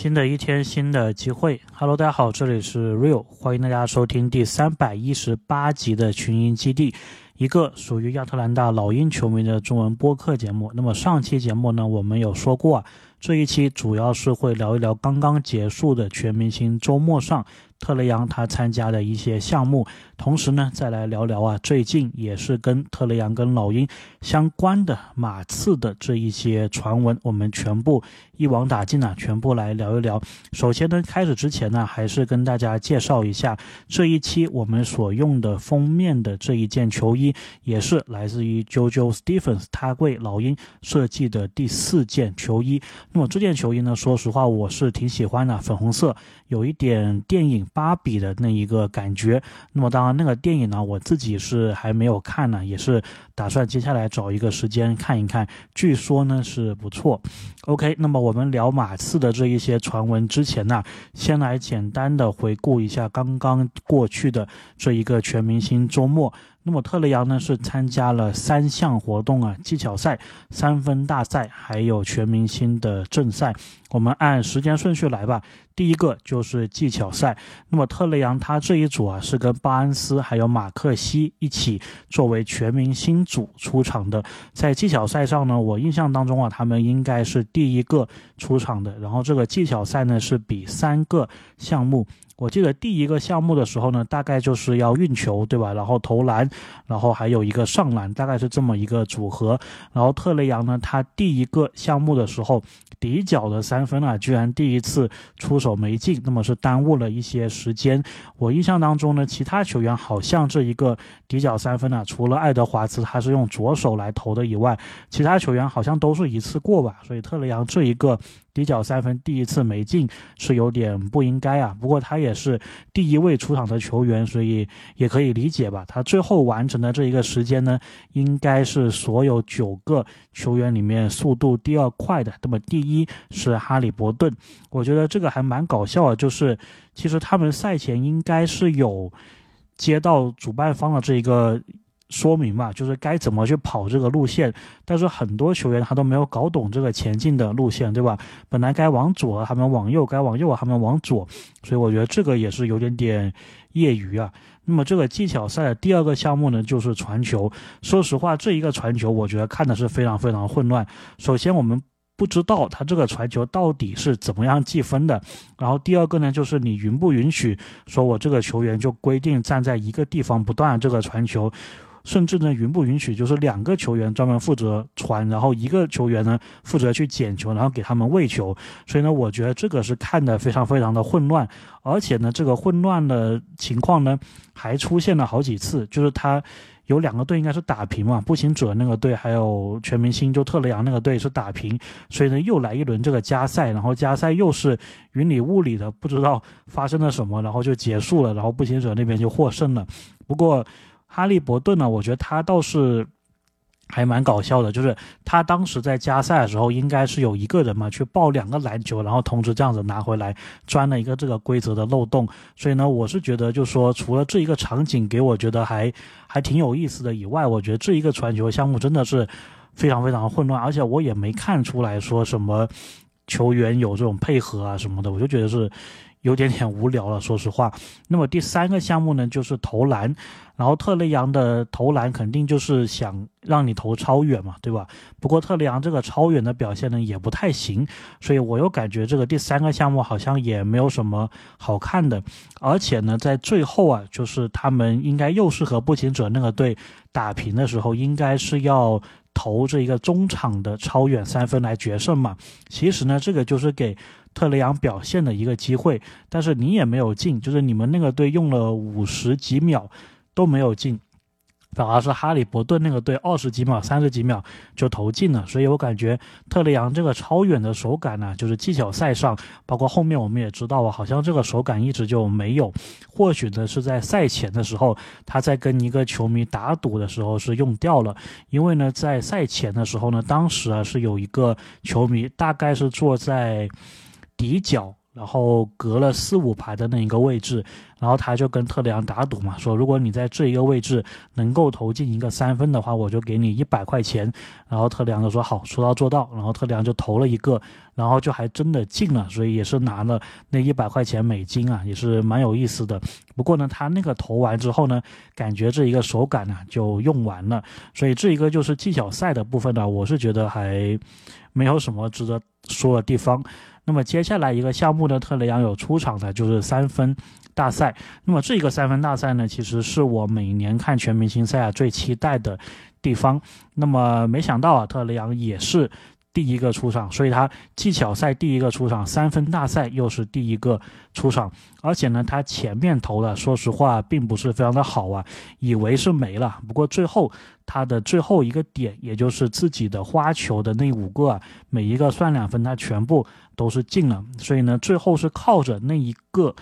新的一天，新的机会。Hello，大家好，这里是 Real，欢迎大家收听第三百一十八集的群英基地，一个属于亚特兰大老鹰球迷的中文播客节目。那么上期节目呢，我们有说过啊，这一期主要是会聊一聊刚刚结束的全明星周末上。特雷杨他参加的一些项目，同时呢，再来聊聊啊，最近也是跟特雷杨跟老鹰相关的马刺的这一些传闻，我们全部一网打尽啊，全部来聊一聊。首先呢，开始之前呢，还是跟大家介绍一下这一期我们所用的封面的这一件球衣，也是来自于 JoJo Stephens 他为老鹰设计的第四件球衣。那么这件球衣呢，说实话我是挺喜欢的，粉红色，有一点电影。芭比的那一个感觉，那么当然那个电影呢，我自己是还没有看呢，也是打算接下来找一个时间看一看。据说呢是不错。OK，那么我们聊马刺的这一些传闻之前呢，先来简单的回顾一下刚刚过去的这一个全明星周末。那么特雷杨呢是参加了三项活动啊，技巧赛、三分大赛，还有全明星的正赛。我们按时间顺序来吧。第一个就是技巧赛。那么特雷杨他这一组啊是跟巴恩斯还有马克西一起作为全明星组出场的。在技巧赛上呢，我印象当中啊，他们应该是第一个出场的。然后这个技巧赛呢是比三个项目。我记得第一个项目的时候呢，大概就是要运球，对吧？然后投篮，然后还有一个上篮，大概是这么一个组合。然后特雷杨呢，他第一个项目的时候，底角的三分啊，居然第一次出手没进，那么是耽误了一些时间。我印象当中呢，其他球员好像这一个底角三分啊，除了爱德华兹他是用左手来投的以外，其他球员好像都是一次过吧。所以特雷杨这一个。底角三分第一次没进是有点不应该啊，不过他也是第一位出场的球员，所以也可以理解吧。他最后完成的这一个时间呢，应该是所有九个球员里面速度第二快的。那么第一是哈利伯顿，我觉得这个还蛮搞笑的，就是其实他们赛前应该是有接到主办方的这一个。说明吧，就是该怎么去跑这个路线，但是很多球员他都没有搞懂这个前进的路线，对吧？本来该往左，他们往右；该往右，他们往左。所以我觉得这个也是有点点业余啊。那么这个技巧赛的第二个项目呢，就是传球。说实话，这一个传球，我觉得看的是非常非常混乱。首先，我们不知道他这个传球到底是怎么样计分的。然后第二个呢，就是你允不允许说我这个球员就规定站在一个地方不断这个传球。甚至呢，允不允许就是两个球员专门负责传，然后一个球员呢负责去捡球，然后给他们喂球。所以呢，我觉得这个是看的非常非常的混乱，而且呢，这个混乱的情况呢还出现了好几次，就是他有两个队应该是打平嘛，步行者那个队还有全明星就特雷杨那个队是打平，所以呢又来一轮这个加赛，然后加赛又是云里雾里的，不知道发生了什么，然后就结束了，然后步行者那边就获胜了。不过。哈利伯顿呢？我觉得他倒是还蛮搞笑的，就是他当时在加赛的时候，应该是有一个人嘛去抱两个篮球，然后同时这样子拿回来，钻了一个这个规则的漏洞。所以呢，我是觉得，就说除了这一个场景给我觉得还还挺有意思的以外，我觉得这一个传球项目真的是非常非常混乱，而且我也没看出来说什么球员有这种配合啊什么的，我就觉得是。有点点无聊了，说实话。那么第三个项目呢，就是投篮。然后特雷杨的投篮肯定就是想让你投超远嘛，对吧？不过特雷杨这个超远的表现呢，也不太行。所以我又感觉这个第三个项目好像也没有什么好看的。而且呢，在最后啊，就是他们应该又是和步行者那个队打平的时候，应该是要投这一个中场的超远三分来决胜嘛。其实呢，这个就是给。特雷杨表现的一个机会，但是你也没有进，就是你们那个队用了五十几秒都没有进，反而是哈利伯顿那个队二十几秒、三十几秒就投进了。所以我感觉特雷杨这个超远的手感呢，就是技巧赛上，包括后面我们也知道啊，好像这个手感一直就没有。或许呢是在赛前的时候，他在跟一个球迷打赌的时候是用掉了，因为呢在赛前的时候呢，当时啊是有一个球迷，大概是坐在。底角，然后隔了四五排的那一个位置，然后他就跟特雷杨打赌嘛，说如果你在这一个位置能够投进一个三分的话，我就给你一百块钱。然后特雷杨就说好，说到做到。然后特雷杨就投了一个，然后就还真的进了，所以也是拿了那一百块钱美金啊，也是蛮有意思的。不过呢，他那个投完之后呢，感觉这一个手感呢就用完了，所以这一个就是技巧赛的部分呢，我是觉得还没有什么值得说的地方。那么接下来一个项目呢，特雷杨有出场的就是三分大赛。那么这个三分大赛呢，其实是我每年看全明星赛啊最期待的地方。那么没想到啊，特雷杨也是。第一个出场，所以他技巧赛第一个出场，三分大赛又是第一个出场，而且呢，他前面投的，说实话并不是非常的好啊，以为是没了，不过最后他的最后一个点，也就是自己的花球的那五个啊，每一个算两分，他全部都是进了，所以呢，最后是靠着那一个。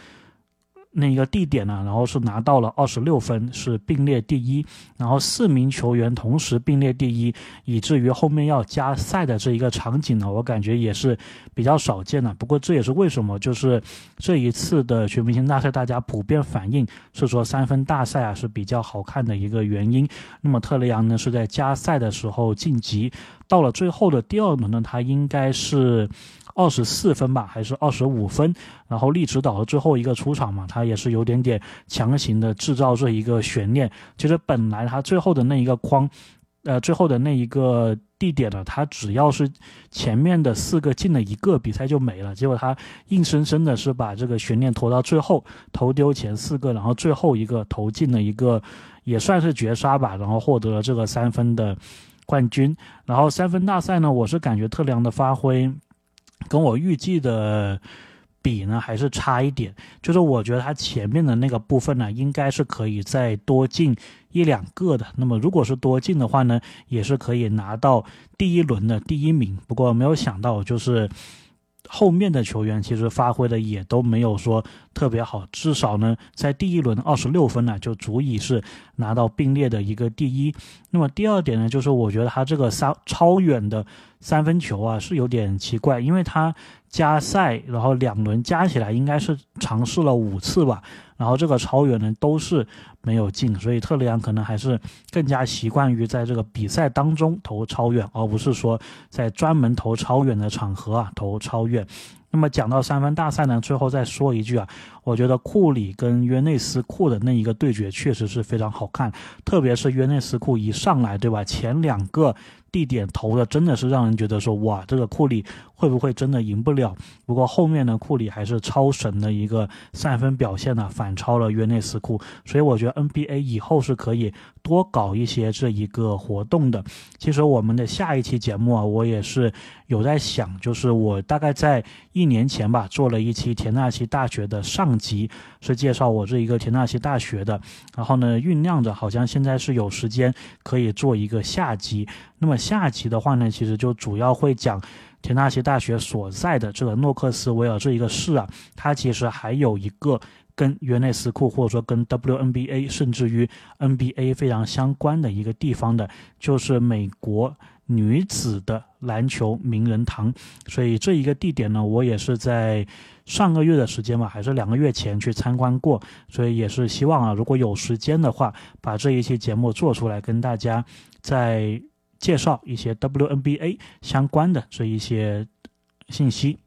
那一个地点呢，然后是拿到了二十六分，是并列第一。然后四名球员同时并列第一，以至于后面要加赛的这一个场景呢，我感觉也是比较少见的。不过这也是为什么，就是这一次的全明星大赛，大家普遍反映是说三分大赛啊是比较好看的一个原因。那么特雷杨呢是在加赛的时候晋级，到了最后的第二轮呢，他应该是。二十四分吧，还是二十五分？然后利指导的最后一个出场嘛，他也是有点点强行的制造这一个悬念。其实本来他最后的那一个框，呃，最后的那一个地点呢，他只要是前面的四个进了一个，比赛就没了。结果他硬生生的是把这个悬念拖到最后，投丢前四个，然后最后一个投进了一个，也算是绝杀吧，然后获得了这个三分的冠军。然后三分大赛呢，我是感觉特良的发挥。跟我预计的比呢，还是差一点。就是我觉得他前面的那个部分呢，应该是可以再多进一两个的。那么如果是多进的话呢，也是可以拿到第一轮的第一名。不过没有想到，就是。后面的球员其实发挥的也都没有说特别好，至少呢，在第一轮二十六分呢，就足以是拿到并列的一个第一。那么第二点呢，就是我觉得他这个三超远的三分球啊，是有点奇怪，因为他加赛，然后两轮加起来应该是尝试了五次吧。然后这个超远呢都是没有进，所以特雷杨可能还是更加习惯于在这个比赛当中投超远，而不是说在专门投超远的场合啊投超远。那么讲到三分大赛呢，最后再说一句啊，我觉得库里跟约内斯库的那一个对决确实是非常好看，特别是约内斯库一上来，对吧？前两个。地点投的真的是让人觉得说哇，这个库里会不会真的赢不了？不过后面呢，库里还是超神的一个三分表现呢，反超了约内斯库。所以我觉得 NBA 以后是可以多搞一些这一个活动的。其实我们的下一期节目啊，我也是有在想，就是我大概在一年前吧，做了一期田纳西大学的上集，是介绍我这一个田纳西大学的。然后呢，酝酿着，好像现在是有时间可以做一个下集。那么下集的话呢，其实就主要会讲田纳西大学所在的这个诺克斯维尔这一个市啊，它其实还有一个跟约内斯库或者说跟 WNBA 甚至于 NBA 非常相关的一个地方的，就是美国女子的篮球名人堂。所以这一个地点呢，我也是在上个月的时间嘛，还是两个月前去参观过，所以也是希望啊，如果有时间的话，把这一期节目做出来跟大家在。介绍一些 WNBA 相关的这一些信息。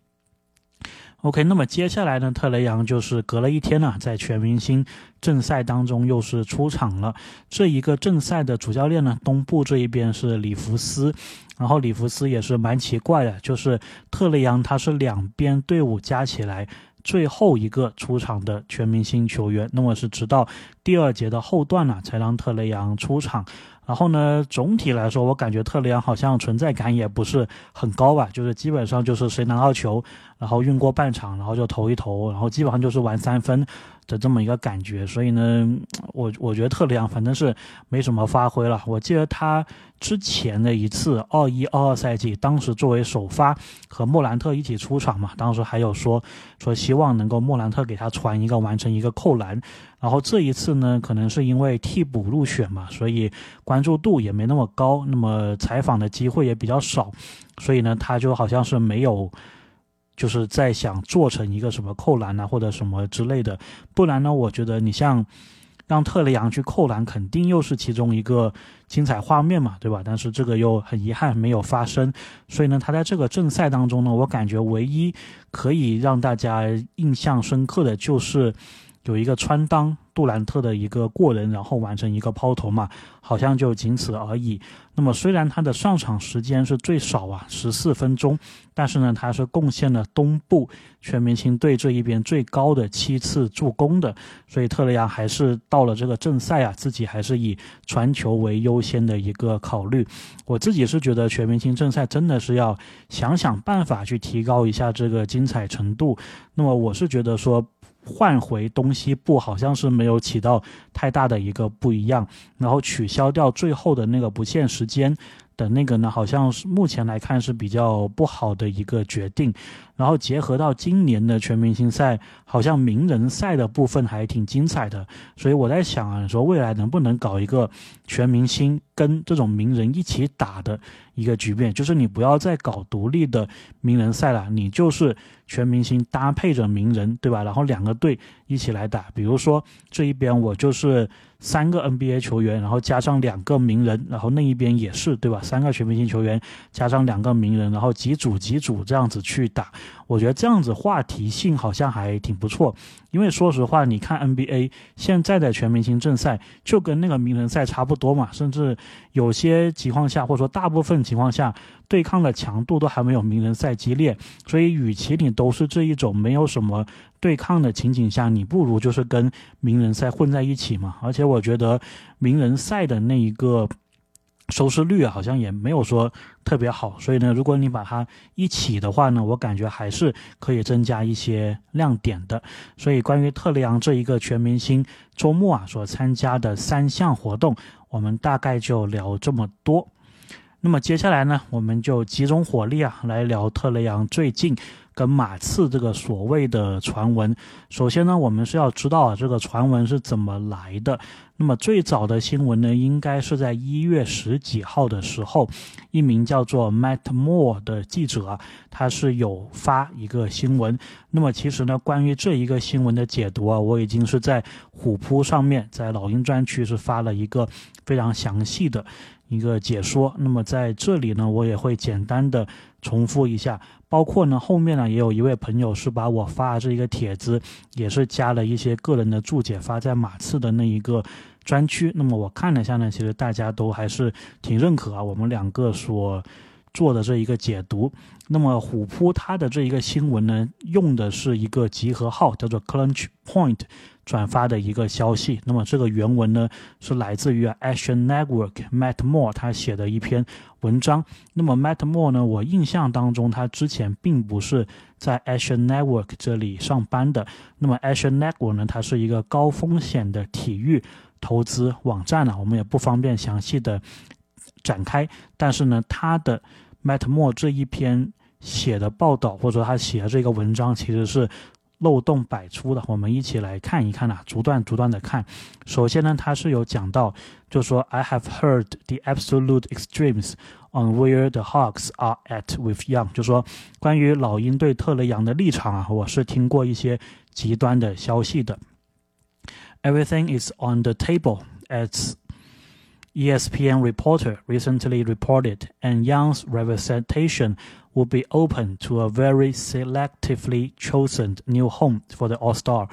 OK，那么接下来呢，特雷杨就是隔了一天呢，在全明星正赛当中又是出场了。这一个正赛的主教练呢，东部这一边是里弗斯，然后里弗斯也是蛮奇怪的，就是特雷杨他是两边队伍加起来最后一个出场的全明星球员，那么是直到第二节的后段呢，才让特雷杨出场。然后呢，总体来说，我感觉特里昂好像存在感也不是很高吧，就是基本上就是谁拿到球，然后运过半场，然后就投一投，然后基本上就是玩三分。的这么一个感觉。所以呢，我我觉得特里昂反正是没什么发挥了。我记得他之前的一次二一二二赛季，当时作为首发和莫兰特一起出场嘛，当时还有说说希望能够莫兰特给他传一个完成一个扣篮。然后这一次呢，可能是因为替补入选嘛，所以关注度也没那么高，那么采访的机会也比较少，所以呢，他就好像是没有。就是在想做成一个什么扣篮啊或者什么之类的。不然呢，我觉得你像让特雷杨去扣篮，肯定又是其中一个精彩画面嘛，对吧？但是这个又很遗憾没有发生。所以呢，他在这个正赛当中呢，我感觉唯一可以让大家印象深刻的就是。有一个穿裆杜兰特的一个过人，然后完成一个抛投嘛，好像就仅此而已。那么虽然他的上场时间是最少啊，十四分钟，但是呢，他是贡献了东部全明星队这一边最高的七次助攻的。所以特雷杨还是到了这个正赛啊，自己还是以传球为优先的一个考虑。我自己是觉得全明星正赛真的是要想想办法去提高一下这个精彩程度。那么我是觉得说。换回东西部好像是没有起到太大的一个不一样，然后取消掉最后的那个不限时间。的那个呢，好像是目前来看是比较不好的一个决定，然后结合到今年的全明星赛，好像名人赛的部分还挺精彩的，所以我在想啊，说未来能不能搞一个全明星跟这种名人一起打的一个局面，就是你不要再搞独立的名人赛了，你就是全明星搭配着名人，对吧？然后两个队一起来打，比如说这一边我就是。三个 NBA 球员，然后加上两个名人，然后那一边也是，对吧？三个全明星球员加上两个名人，然后几组几组这样子去打，我觉得这样子话题性好像还挺不错。因为说实话，你看 NBA 现在的全明星正赛就跟那个名人赛差不多嘛，甚至有些情况下，或者说大部分情况下，对抗的强度都还没有名人赛激烈。所以，与其你都是这一种没有什么。对抗的情景下，你不如就是跟名人赛混在一起嘛。而且我觉得名人赛的那一个收视率好像也没有说特别好，所以呢，如果你把它一起的话呢，我感觉还是可以增加一些亮点的。所以关于特雷杨这一个全明星周末啊所参加的三项活动，我们大概就聊这么多。那么接下来呢，我们就集中火力啊来聊特雷杨最近。跟马刺这个所谓的传闻，首先呢，我们是要知道啊，这个传闻是怎么来的。那么最早的新闻呢，应该是在一月十几号的时候，一名叫做 Matt Moore 的记者，他是有发一个新闻。那么其实呢，关于这一个新闻的解读啊，我已经是在虎扑上面，在老鹰专区是发了一个非常详细的一个解说。那么在这里呢，我也会简单的重复一下。包括呢，后面呢也有一位朋友是把我发的这一个帖子，也是加了一些个人的注解，发在马刺的那一个专区。那么我看了一下呢，其实大家都还是挺认可啊，我们两个所做的这一个解读。那么虎扑它的这一个新闻呢，用的是一个集合号，叫做 Clutch Point。转发的一个消息，那么这个原文呢是来自于 Action Network Matt Moore 他写的一篇文章。那么 Matt Moore 呢，我印象当中他之前并不是在 Action Network 这里上班的。那么 Action Network 呢，它是一个高风险的体育投资网站呢，我们也不方便详细的展开。但是呢，他的 Matt Moore 这一篇写的报道，或者说他写的这个文章，其实是。漏洞百出的，我们一起来看一看呐，逐段逐段的看。首先呢，他是有讲到，就说 I have heard the absolute extremes on where the Hawks are at with Young，就说关于老鹰对特雷杨的立场啊，我是听过一些极端的消息的。Everything is on the table, as ESPN reporter recently reported, and Young's representation would be open to a very selectively chosen new home for the All Star。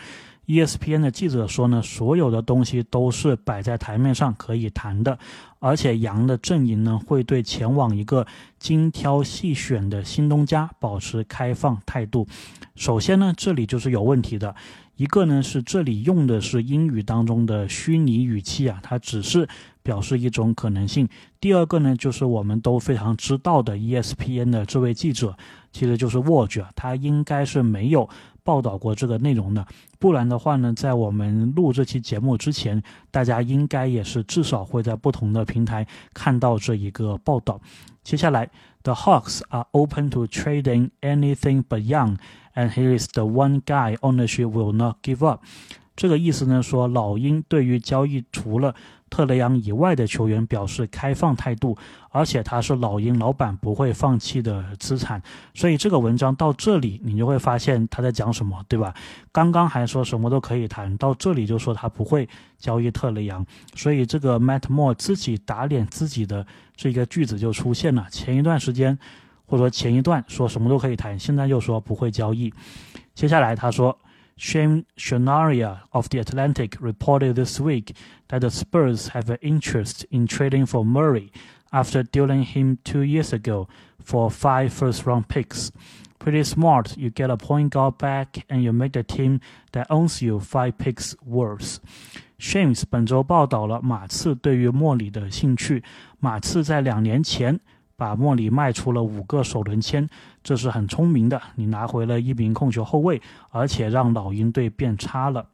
ESPN 的记者说呢，所有的东西都是摆在台面上可以谈的，而且杨的阵营呢会对前往一个精挑细选的新东家保持开放态度。首先呢，这里就是有问题的。一个呢是这里用的是英语当中的虚拟语气啊，它只是表示一种可能性。第二个呢就是我们都非常知道的 ESPN 的这位记者，其实就是 w a t 啊，他应该是没有报道过这个内容的。不然的话呢，在我们录这期节目之前，大家应该也是至少会在不同的平台看到这一个报道。接下来，The Hawks are open to trading anything but Young。And he is the one guy ownership will not give up。这个意思呢，说老鹰对于交易除了特雷杨以外的球员表示开放态度，而且他是老鹰老板不会放弃的资产。所以这个文章到这里，你就会发现他在讲什么，对吧？刚刚还说什么都可以谈，到这里就说他不会交易特雷杨。所以这个 Matt Moore 自己打脸自己的这个句子就出现了。前一段时间或者说前一段说什么都可以谈，现在又说不会交易。接下来他说。Shane Shanaria of The Atlantic reported this week that the Spurs have an interest in trading for Murray after dealing him two years ago for five first round picks. Pretty smart, you get a point guard back and you make the team that owns you five picks worse. Shames 本周报道了马刺对于莫里的兴趣。马刺在两年前 把莫里卖出了五个首轮签，这是很聪明的。你拿回了一名控球后卫，而且让老鹰队变差了。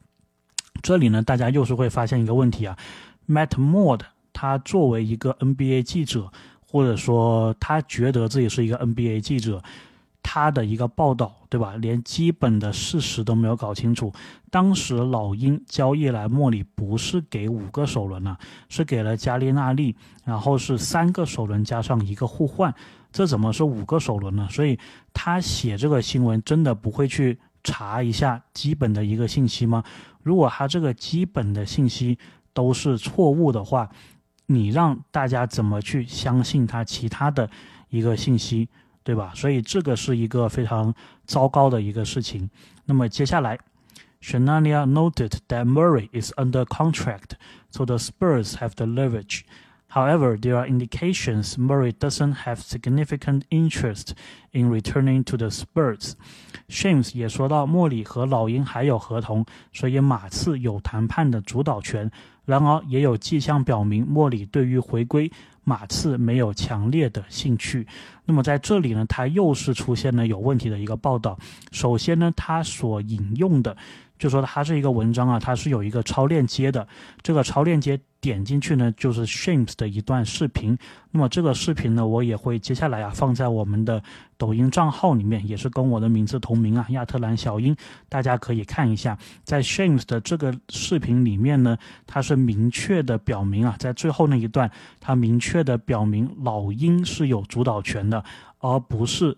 这里呢，大家又是会发现一个问题啊，Matt Moore 他作为一个 NBA 记者，或者说他觉得自己是一个 NBA 记者。他的一个报道，对吧？连基本的事实都没有搞清楚。当时老鹰交易来莫里不是给五个首轮呢，是给了加利纳利，然后是三个首轮加上一个互换，这怎么是五个首轮呢？所以他写这个新闻真的不会去查一下基本的一个信息吗？如果他这个基本的信息都是错误的话，你让大家怎么去相信他其他的一个信息？对吧？所以这个是一个非常糟糕的一个事情。那么接下来，Shanania noted that Murray is under contract, so the Spurs have the leverage. However, there are indications Murray doesn't have significant interest in returning to the Spurs. Shames 也说到，莫里和老鹰还有合同，所以马刺有谈判的主导权。然而，也有迹象表明莫里对于回归马刺没有强烈的兴趣。那么在这里呢，他又是出现了有问题的一个报道。首先呢，他所引用的。就说它是一个文章啊，它是有一个超链接的。这个超链接点进去呢，就是 Shames 的一段视频。那么这个视频呢，我也会接下来啊放在我们的抖音账号里面，也是跟我的名字同名啊，亚特兰小鹰，大家可以看一下。在 Shames 的这个视频里面呢，他是明确的表明啊，在最后那一段，他明确的表明老鹰是有主导权的，而不是。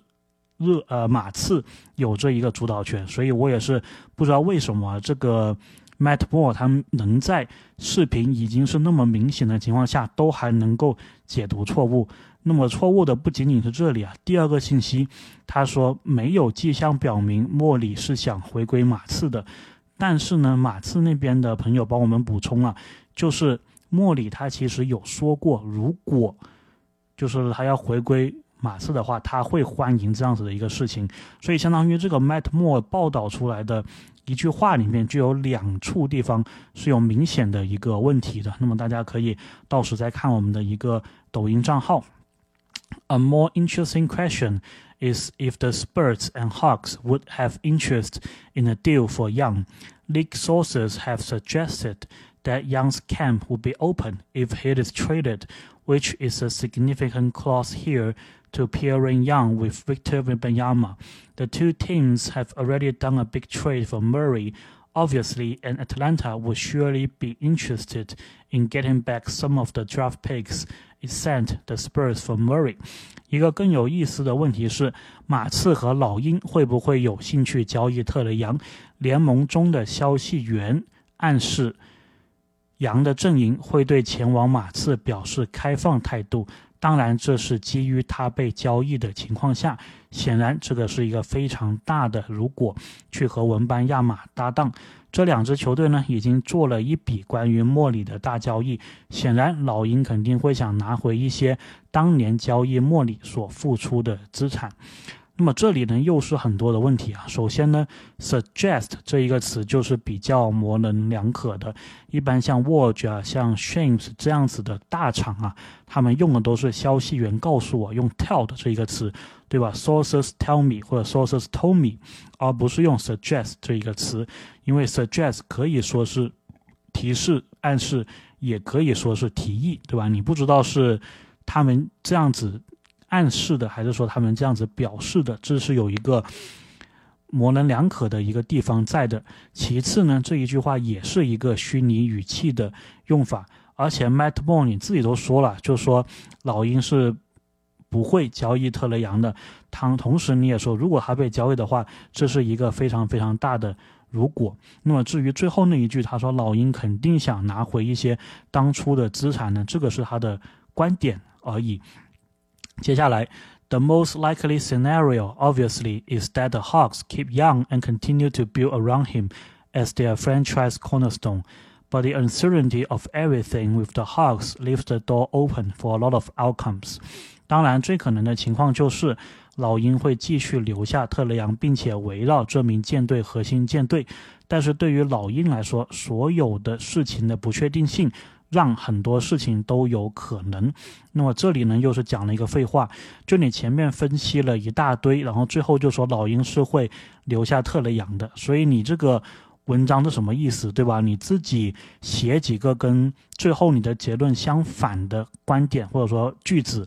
热呃马刺有这一个主导权，所以我也是不知道为什么这个 Matt Moore 他们能在视频已经是那么明显的情况下，都还能够解读错误。那么错误的不仅仅是这里啊，第二个信息，他说没有迹象表明莫里是想回归马刺的，但是呢，马刺那边的朋友帮我们补充了，就是莫里他其实有说过，如果就是他要回归。马刺的话，他会欢迎这样子的一个事情，所以相当于这个 Matt Moore 报道出来的一句话里面就有两处地方是有明显的一个问题的。那么大家可以到时再看我们的一个抖音账号。A more interesting question is if the Spurs and Hawks would have interest in a deal for Young. League sources have suggested that Young's camp would be open if he is traded, which is a significant clause here to pairing Young with Victor Wembanyama. The two teams have already done a big trade for Murray. Obviously, and Atlanta would surely be interested in getting back some of the draft picks it sent the Spurs for Murray. 一个更有意思的问题是，马刺和老鹰会不会有兴趣交易特雷杨？联盟中的消息源暗示，杨的阵营会对前往马刺表示开放态度。 当然，这是基于他被交易的情况下。显然，这个是一个非常大的。如果去和文班亚马搭档，这两支球队呢，已经做了一笔关于莫里的大交易。显然，老鹰肯定会想拿回一些当年交易莫里所付出的资产。那么这里呢，又是很多的问题啊。首先呢，suggest 这一个词就是比较模棱两可的。一般像 Word 啊，像 Shames 这样子的大厂啊，他们用的都是消息源告诉我，用 tell 的这一个词，对吧？Sources tell me 或者 Sources told me，而不是用 suggest 这一个词，因为 suggest 可以说是提示、暗示，也可以说是提议，对吧？你不知道是他们这样子。暗示的，还是说他们这样子表示的，这是有一个模棱两可的一个地方在的。其次呢，这一句话也是一个虚拟语气的用法，而且 Matt Moore 你自己都说了，就说老鹰是不会交易特雷杨的。同同时你也说，如果他被交易的话，这是一个非常非常大的如果。那么至于最后那一句，他说老鹰肯定想拿回一些当初的资产呢，这个是他的观点而已。接下来。The most likely scenario, obviously, is that the Hawks keep Young and continue to build around him as their franchise cornerstone. But the uncertainty of everything with the Hawks leaves the door open for a lot of outcomes. 当然，最可能的情况就是老鹰会继续留下特雷杨，并且围绕这名舰队核心舰队。但是对于老鹰来说，所有的事情的不确定性 让很多事情都有可能。那么这里呢，又是讲了一个废话。就你前面分析了一大堆，然后最后就说老鹰是会留下特雷杨的，所以你这个文章是什么意思，对吧？你自己写几个跟最后你的结论相反的观点或者说句子，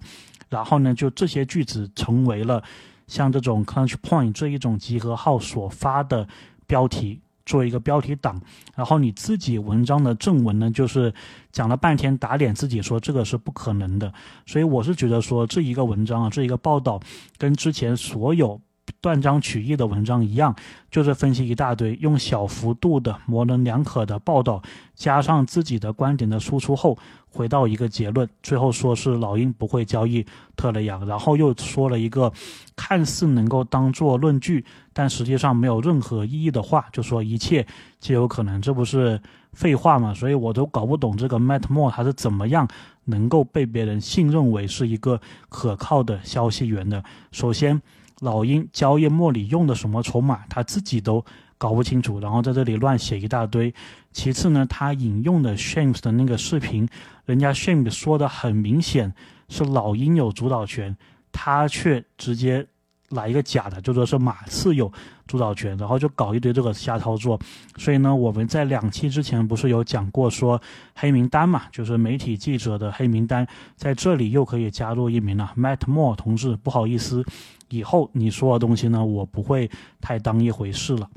然后呢，就这些句子成为了像这种 Crunch Point 这一种集合号所发的标题。做一个标题党，然后你自己文章的正文呢，就是讲了半天打脸自己，说这个是不可能的。所以我是觉得说这一个文章啊，这一个报道跟之前所有。断章取义的文章一样，就是分析一大堆，用小幅度的模棱两可的报道，加上自己的观点的输出后，回到一个结论，最后说是老鹰不会交易特雷杨，然后又说了一个看似能够当做论据，但实际上没有任何意义的话，就说一切皆有可能，这不是废话吗？所以我都搞不懂这个 Matt Moore 他是怎么样能够被别人信任为是一个可靠的消息源的。首先。老鹰交易莫里用的什么筹码，他自己都搞不清楚，然后在这里乱写一大堆。其次呢，他引用的 Shames 的那个视频，人家 Shames 说的很明显是老鹰有主导权，他却直接。来一个假的，就说是马刺有主导权，然后就搞一堆这个瞎操作。所以呢，我们在两期之前不是有讲过说黑名单嘛，就是媒体记者的黑名单，在这里又可以加入一名了，Matt Moore 同志，不好意思，以后你说的东西呢，我不会太当一回事了。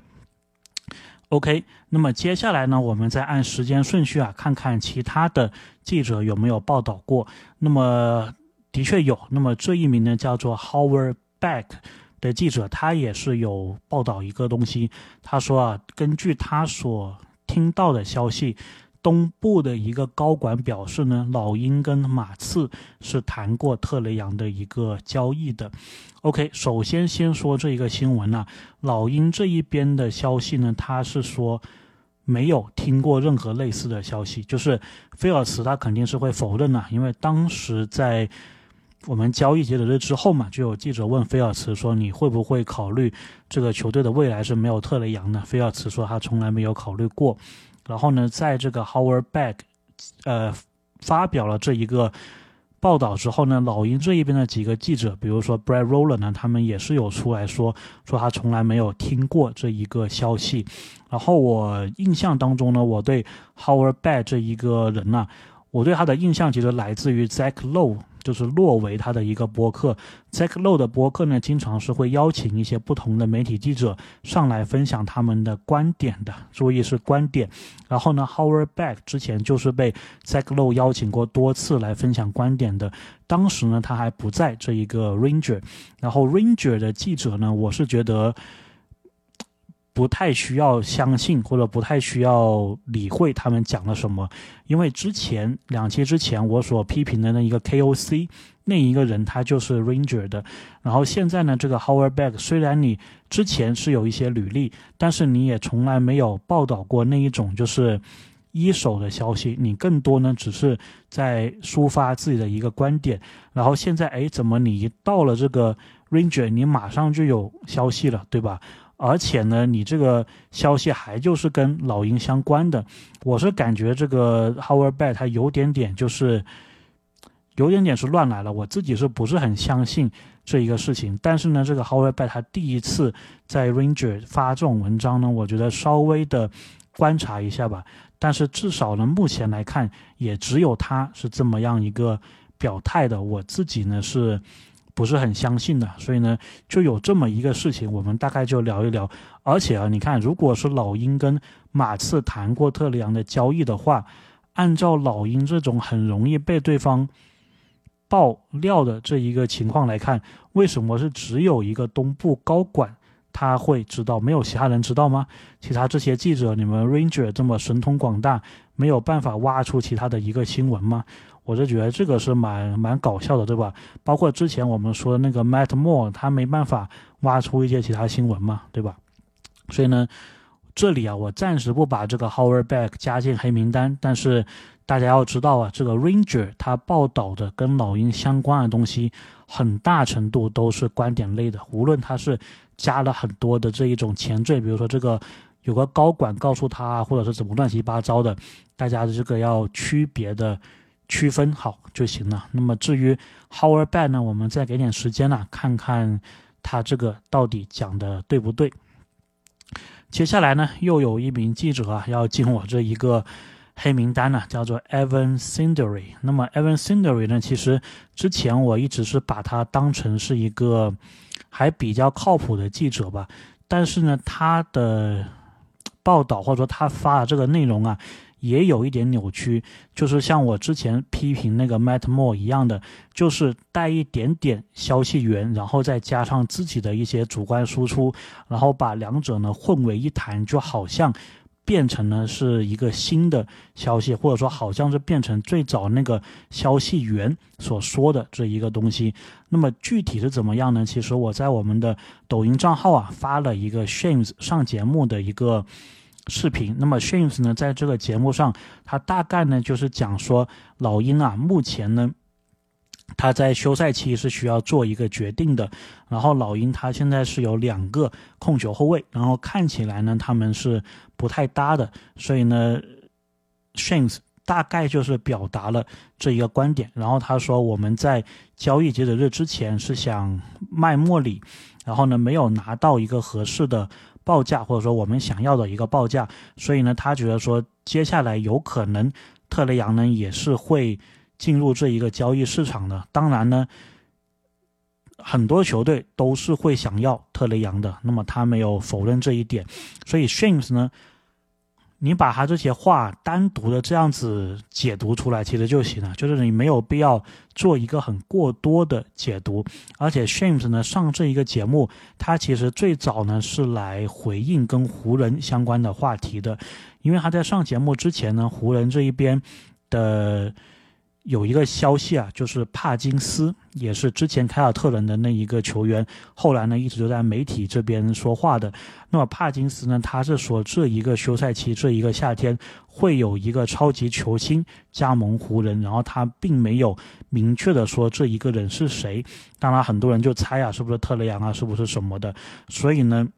OK，那么接下来呢，我们再按时间顺序啊，看看其他的记者有没有报道过。那么的确有，那么这一名呢叫做 Howard。Back 的记者，他也是有报道一个东西。他说啊，根据他所听到的消息，东部的一个高管表示呢，老鹰跟马刺是谈过特雷杨的一个交易的。OK，首先先说这一个新闻啊，老鹰这一边的消息呢，他是说没有听过任何类似的消息，就是菲尔茨他肯定是会否认了，因为当时在。我们交易截止日之后嘛，就有记者问菲尔茨说：“你会不会考虑这个球队的未来是没有特雷杨的？”菲尔茨说：“他从来没有考虑过。”然后呢，在这个 Howard Bag，呃，发表了这一个报道之后呢，老鹰这一边的几个记者，比如说 Brad Roller 呢，他们也是有出来说，说他从来没有听过这一个消息。然后我印象当中呢，我对 Howard Bag 这一个人呢，我对他的印象其实来自于 Zach Lowe。就是洛维他的一个博客，Zack Low 的博客呢，经常是会邀请一些不同的媒体记者上来分享他们的观点的，注意是观点。然后呢，Howard Beck 之前就是被 Zack Low 邀请过多次来分享观点的，当时呢他还不在这一个 Ranger。然后 Ranger 的记者呢，我是觉得。不太需要相信或者不太需要理会他们讲了什么，因为之前两期之前我所批评的那一个 KOC 那一个人他就是 Ranger 的，然后现在呢这个 Howard Beck 虽然你之前是有一些履历，但是你也从来没有报道过那一种就是一手的消息，你更多呢只是在抒发自己的一个观点，然后现在哎怎么你一到了这个 Ranger 你马上就有消息了，对吧？而且呢，你这个消息还就是跟老鹰相关的，我是感觉这个 Howard Back 他有点点就是，有点点是乱来了。我自己是不是很相信这一个事情？但是呢，这个 Howard Back 他第一次在 Ranger 发这种文章呢，我觉得稍微的观察一下吧。但是至少呢，目前来看，也只有他是这么样一个表态的。我自己呢是。不是很相信的，所以呢，就有这么一个事情，我们大概就聊一聊。而且啊，你看，如果是老鹰跟马刺谈过特里昂的交易的话，按照老鹰这种很容易被对方爆料的这一个情况来看，为什么是只有一个东部高管他会知道，没有其他人知道吗？其他这些记者，你们 Ranger 这么神通广大，没有办法挖出其他的一个新闻吗？我就觉得这个是蛮蛮搞笑的，对吧？包括之前我们说的那个 Matt Moore，他没办法挖出一些其他新闻嘛，对吧？所以呢，这里啊，我暂时不把这个 Howard Beck 加进黑名单，但是大家要知道啊，这个 Ranger 他报道的跟老鹰相关的东西，很大程度都是观点类的，无论他是加了很多的这一种前缀，比如说这个有个高管告诉他，或者是怎么乱七八糟的，大家的这个要区别的。区分好就行了。那么至于 Howard Bad 呢，我们再给点时间呢，看看他这个到底讲的对不对。接下来呢，又有一名记者啊要进我这一个黑名单呢，叫做 Evan Cindery。那么 Evan Cindery 呢，其实之前我一直是把他当成是一个还比较靠谱的记者吧，但是呢，他的报道或者说他发的这个内容啊。也有一点扭曲，就是像我之前批评那个 Matt Moore 一样的，就是带一点点消息源，然后再加上自己的一些主观输出，然后把两者呢混为一谈，就好像变成了是一个新的消息，或者说好像是变成最早那个消息源所说的这一个东西。那么具体是怎么样呢？其实我在我们的抖音账号啊发了一个 Shames 上节目的一个。视频，那么 Shames 呢，在这个节目上，他大概呢就是讲说，老鹰啊，目前呢，他在休赛期是需要做一个决定的，然后老鹰他现在是有两个控球后卫，然后看起来呢他们是不太搭的，所以呢，Shames 大概就是表达了这一个观点，然后他说我们在交易截止日之前是想卖莫里，然后呢没有拿到一个合适的。报价或者说我们想要的一个报价，所以呢，他觉得说接下来有可能特雷杨呢也是会进入这一个交易市场的。当然呢，很多球队都是会想要特雷杨的，那么他没有否认这一点，所以 Shames 呢。你把他这些话单独的这样子解读出来，其实就行了，就是你没有必要做一个很过多的解读。而且 Shames 呢上这一个节目，他其实最早呢是来回应跟湖人相关的话题的，因为他在上节目之前呢，湖人这一边的。有一个消息啊，就是帕金斯也是之前凯尔特人的那一个球员，后来呢一直就在媒体这边说话的。那么帕金斯呢，他是说这一个休赛期，这一个夏天会有一个超级球星加盟湖人，然后他并没有明确的说这一个人是谁。当然很多人就猜啊，是不是特雷杨啊，是不是什么的？所以呢，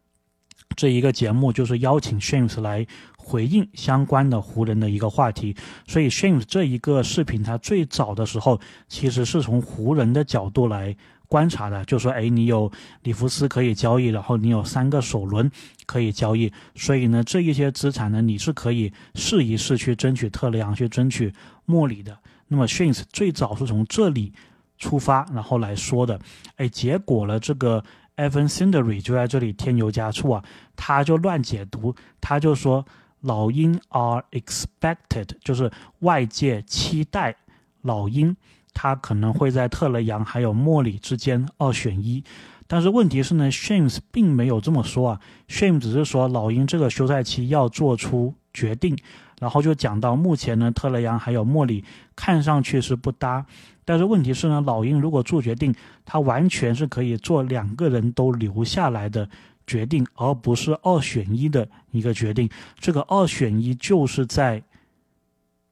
这一个节目就是邀请 James 来。回应相关的湖人的一个话题，所以 Shames 这一个视频，他最早的时候其实是从湖人的角度来观察的，就说，哎，你有里弗斯可以交易，然后你有三个首轮可以交易，所以呢，这一些资产呢，你是可以试一试去争取特雷昂，去争取莫里的。那么，shines 最早是从这里出发，然后来说的，哎，结果了这个 Evan Cindery 就在这里添油加醋啊，他就乱解读，他就说。老鹰 are expected，就是外界期待老鹰，他可能会在特雷杨还有莫里之间二选一。但是问题是呢，Shames 并没有这么说啊，Shames 只是说老鹰这个休赛期要做出决定，然后就讲到目前呢，特雷杨还有莫里看上去是不搭，但是问题是呢，老鹰如果做决定，他完全是可以做两个人都留下来的。决定，而不是二选一的一个决定。这个二选一就是在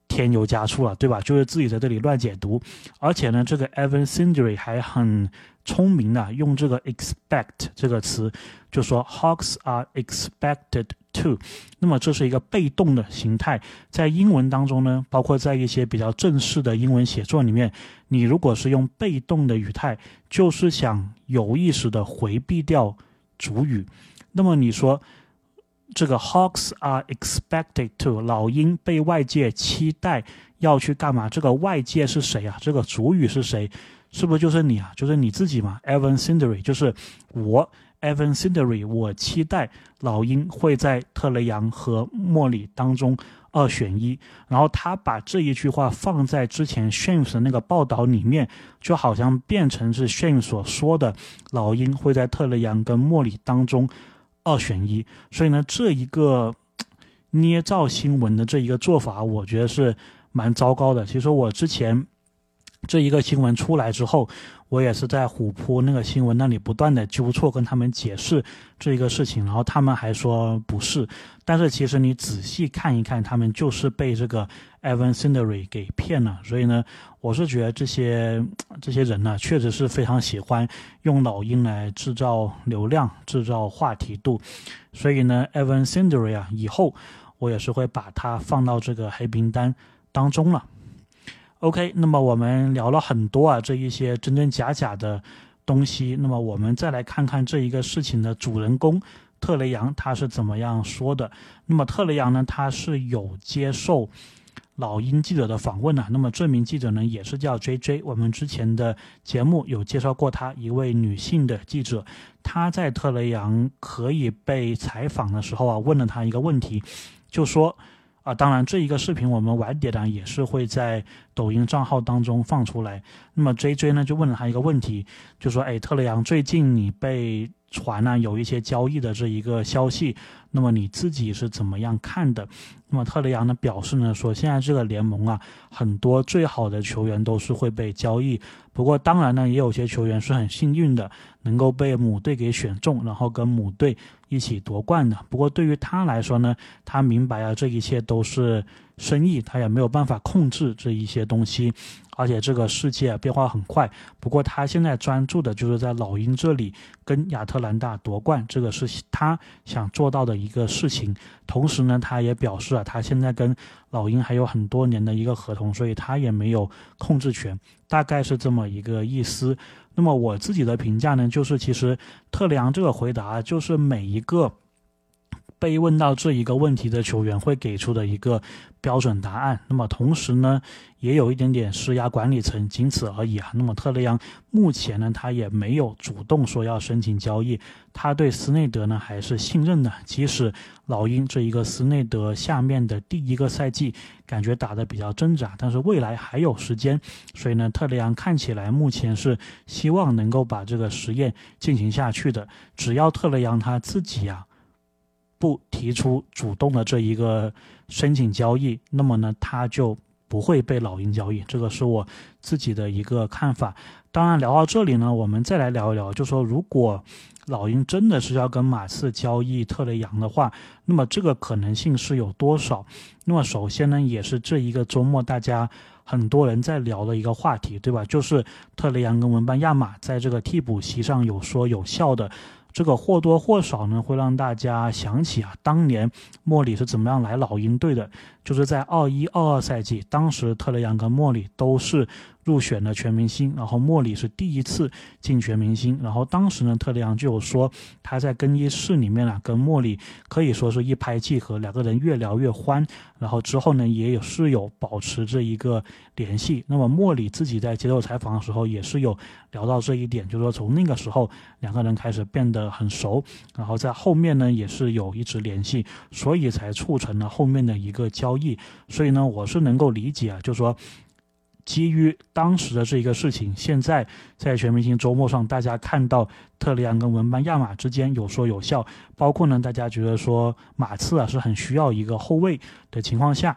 添油加醋了，对吧？就是自己在这里乱解读。而且呢，这个 Evan Sindry 还很聪明的用这个 expect 这个词，就说 Hawks are expected to。那么这是一个被动的形态，在英文当中呢，包括在一些比较正式的英文写作里面，你如果是用被动的语态，就是想有意识的回避掉。主语，那么你说这个 Hawks are expected to 老鹰被外界期待要去干嘛？这个外界是谁啊？这个主语是谁？是不是就是你啊？就是你自己嘛？Evan Cindery 就是我，Evan Cindery，我期待老鹰会在特雷杨和莫里当中二选一。然后他把这一句话放在之前 Shane 的那个报道里面，就好像变成是 Shane 所说的，老鹰会在特雷杨跟莫里当中二选一。所以呢，这一个捏造新闻的这一个做法，我觉得是蛮糟糕的。其实我之前。这一个新闻出来之后，我也是在虎扑那个新闻那里不断的纠错，跟他们解释这一个事情，然后他们还说不是，但是其实你仔细看一看，他们就是被这个 Evan c i n d e r y 给骗了。所以呢，我是觉得这些这些人呢，确实是非常喜欢用老鹰来制造流量、制造话题度。所以呢，Evan c i n d e r y 啊，以后我也是会把它放到这个黑名单当中了。OK，那么我们聊了很多啊，这一些真真假假的东西。那么我们再来看看这一个事情的主人公特雷杨他是怎么样说的。那么特雷杨呢，他是有接受老鹰记者的访问的。那么这名记者呢，也是叫 JJ。我们之前的节目有介绍过他，一位女性的记者。她在特雷杨可以被采访的时候啊，问了他一个问题，就说。啊，当然，这一个视频我们晚点呢也是会在抖音账号当中放出来。那么 J J 呢就问了他一个问题，就说：“哎，特雷杨，最近你被传呢有一些交易的这一个消息，那么你自己是怎么样看的？”那么特雷杨呢表示呢说：“现在这个联盟啊，很多最好的球员都是会被交易。不过当然呢，也有些球员是很幸运的，能够被母队给选中，然后跟母队。”一起夺冠的。不过对于他来说呢，他明白啊，这一切都是生意，他也没有办法控制这一些东西。而且这个世界变化很快。不过他现在专注的就是在老鹰这里跟亚特兰大夺冠，这个是他想做到的一个事情。同时呢，他也表示啊，他现在跟老鹰还有很多年的一个合同，所以他也没有控制权，大概是这么一个意思。那么我自己的评价呢，就是其实特良这个回答，就是每一个被问到这一个问题的球员会给出的一个标准答案。那么同时呢。也有一点点施压管理层，仅此而已啊。那么特雷杨目前呢，他也没有主动说要申请交易，他对斯内德呢还是信任的。即使老鹰这一个斯内德下面的第一个赛季感觉打得比较挣扎，但是未来还有时间，所以呢，特雷杨看起来目前是希望能够把这个实验进行下去的。只要特雷杨他自己啊不提出主动的这一个申请交易，那么呢，他就。不会被老鹰交易，这个是我自己的一个看法。当然，聊到这里呢，我们再来聊一聊，就说如果老鹰真的是要跟马刺交易特雷杨的话，那么这个可能性是有多少？那么首先呢，也是这一个周末大家很多人在聊的一个话题，对吧？就是特雷杨跟文班亚马在这个替补席上有说有笑的。这个或多或少呢，会让大家想起啊，当年莫里是怎么样来老鹰队的，就是在二一二二赛季，当时特雷杨跟莫里都是。入选了全明星，然后莫里是第一次进全明星，然后当时呢，特雷杨就有说他在更衣室里面啊，跟莫里可以说是一拍即合，两个人越聊越欢，然后之后呢，也有是有保持着一个联系。那么莫里自己在接受采访的时候也是有聊到这一点，就是说从那个时候两个人开始变得很熟，然后在后面呢也是有一直联系，所以才促成了后面的一个交易。所以呢，我是能够理解啊，就是说。基于当时的这一个事情，现在在全明星周末上，大家看到特里昂跟文班亚马之间有说有笑，包括呢，大家觉得说马刺啊是很需要一个后卫的情况下。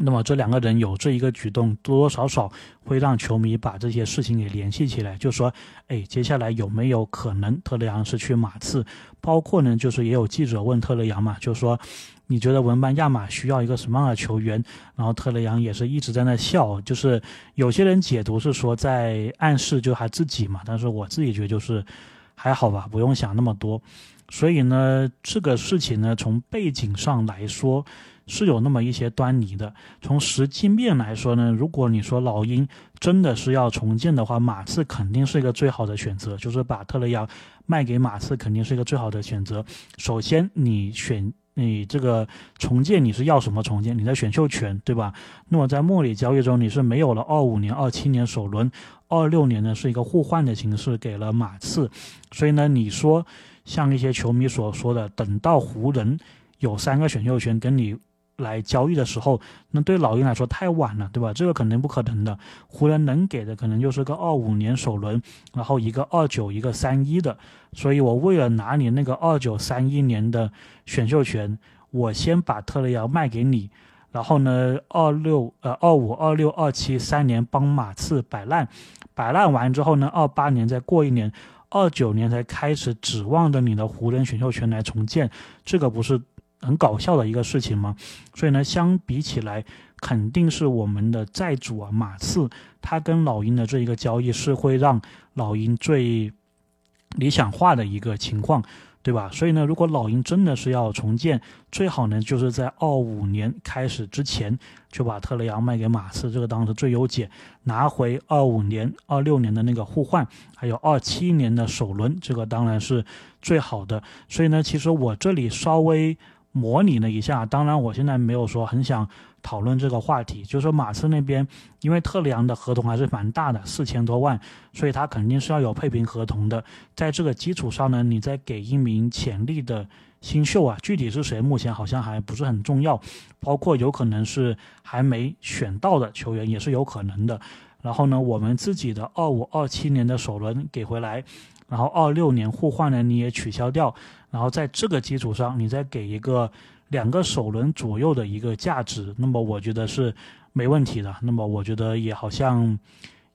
那么这两个人有这一个举动，多多少少会让球迷把这些事情给联系起来，就说，哎，接下来有没有可能特雷杨是去马刺？包括呢，就是也有记者问特雷杨嘛，就说，你觉得文班亚马需要一个什么样的球员？然后特雷杨也是一直在那笑，就是有些人解读是说在暗示就他自己嘛，但是我自己觉得就是还好吧，不用想那么多。所以呢，这个事情呢，从背景上来说。是有那么一些端倪的。从实际面来说呢，如果你说老鹰真的是要重建的话，马刺肯定是一个最好的选择，就是把特雷杨卖给马刺肯定是一个最好的选择。首先，你选你这个重建，你是要什么重建？你的选秀权，对吧？那么在莫里交易中，你是没有了二五年、二七年首轮，二六年呢是一个互换的形式给了马刺。所以呢，你说像一些球迷所说的，等到湖人有三个选秀权跟你。来交易的时候，那对老鹰来说太晚了，对吧？这个肯定不可能的。湖人能给的可能就是个二五年首轮，然后一个二九，一个三一的。所以我为了拿你那个二九三一年的选秀权，我先把特雷杨卖给你，然后呢，二六呃二五二六二七三年帮马刺摆烂，摆烂完之后呢，二八年再过一年，二九年才开始指望着你的湖人选秀权来重建，这个不是。很搞笑的一个事情嘛，所以呢，相比起来，肯定是我们的债主啊，马刺，他跟老鹰的这一个交易是会让老鹰最理想化的一个情况，对吧？所以呢，如果老鹰真的是要重建，最好呢就是在二五年开始之前就把特雷杨卖给马刺，这个当时最优解，拿回二五年、二六年的那个互换，还有二七年的首轮，这个当然是最好的。所以呢，其实我这里稍微。模拟了一下，当然我现在没有说很想讨论这个话题。就是说马刺那边，因为特里昂的合同还是蛮大的，四千多万，所以他肯定是要有配平合同的。在这个基础上呢，你再给一名潜力的新秀啊，具体是谁，目前好像还不是很重要。包括有可能是还没选到的球员，也是有可能的。然后呢，我们自己的二五二七年的首轮给回来。然后二六年互换呢，你也取消掉，然后在这个基础上，你再给一个两个首轮左右的一个价值，那么我觉得是没问题的。那么我觉得也好像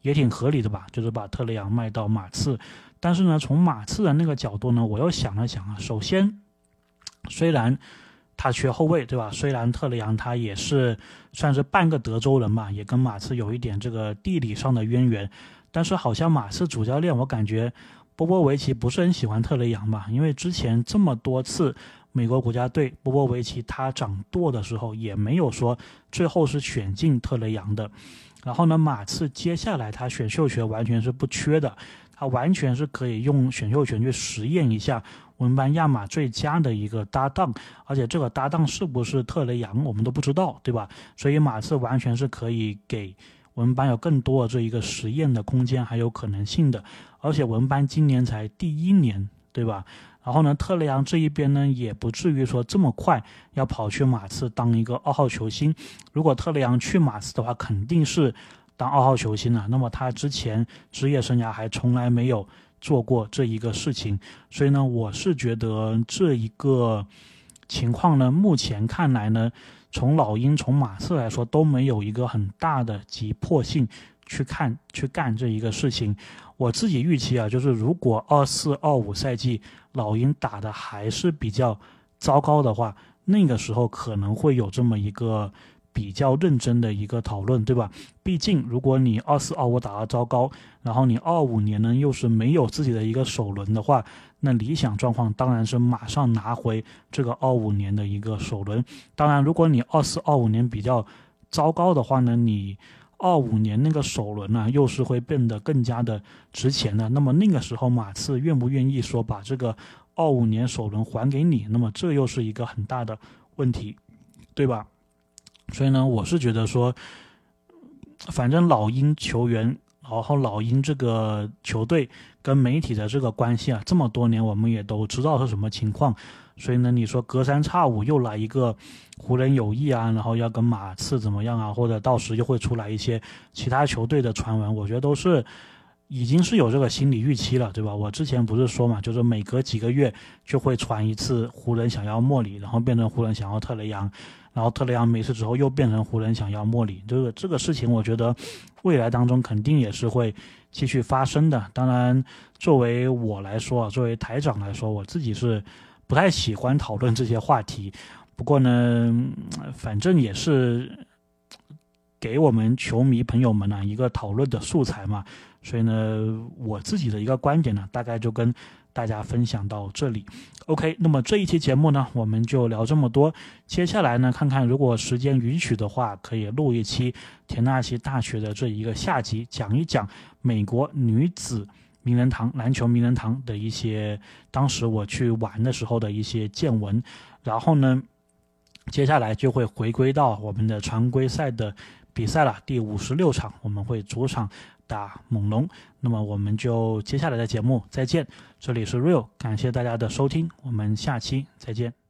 也挺合理的吧，就是把特雷杨卖到马刺。但是呢，从马刺的那个角度呢，我又想了想啊，首先虽然他缺后卫，对吧？虽然特雷杨他也是算是半个德州人嘛，也跟马刺有一点这个地理上的渊源，但是好像马刺主教练我感觉。波波维奇不是很喜欢特雷杨吧？因为之前这么多次美国国家队，波波维奇他掌舵的时候也没有说最后是选进特雷杨的。然后呢，马刺接下来他选秀权完全是不缺的，他完全是可以用选秀权去实验一下文班亚马最佳的一个搭档，而且这个搭档是不是特雷杨我们都不知道，对吧？所以马刺完全是可以给。文班有更多的这一个实验的空间，还有可能性的，而且文班今年才第一年，对吧？然后呢，特雷杨这一边呢，也不至于说这么快要跑去马刺当一个二号球星。如果特雷杨去马刺的话，肯定是当二号球星了。那么他之前职业生涯还从来没有做过这一个事情，所以呢，我是觉得这一个情况呢，目前看来呢。从老鹰、从马刺来说，都没有一个很大的急迫性去看、去干这一个事情。我自己预期啊，就是如果二四、二五赛季老鹰打的还是比较糟糕的话，那个时候可能会有这么一个。比较认真的一个讨论，对吧？毕竟，如果你二四二五打得糟糕，然后你二五年呢又是没有自己的一个首轮的话，那理想状况当然是马上拿回这个二五年的一个首轮。当然，如果你二四二五年比较糟糕的话呢，你二五年那个首轮呢又是会变得更加的值钱的。那么那个时候，马刺愿不愿意说把这个二五年首轮还给你？那么这又是一个很大的问题，对吧？所以呢，我是觉得说，反正老鹰球员，然后老鹰这个球队跟媒体的这个关系啊，这么多年我们也都知道是什么情况。所以呢，你说隔三差五又来一个湖人有意啊，然后要跟马刺怎么样啊，或者到时又会出来一些其他球队的传闻，我觉得都是已经是有这个心理预期了，对吧？我之前不是说嘛，就是每隔几个月就会传一次湖人想要莫里，然后变成湖人想要特雷杨。然后特雷杨没事之后又变成湖人想要莫里，这个这个事情我觉得未来当中肯定也是会继续发生的。当然，作为我来说啊，作为台长来说，我自己是不太喜欢讨论这些话题。不过呢，反正也是给我们球迷朋友们呢一个讨论的素材嘛。所以呢，我自己的一个观点呢，大概就跟。大家分享到这里，OK。那么这一期节目呢，我们就聊这么多。接下来呢，看看如果时间允许的话，可以录一期田纳西大学的这一个下集，讲一讲美国女子名人堂篮球名人堂的一些当时我去玩的时候的一些见闻。然后呢，接下来就会回归到我们的常规赛的比赛了，第五十六场，我们会主场。打猛龙，那么我们就接下来的节目再见。这里是 Real，感谢大家的收听，我们下期再见。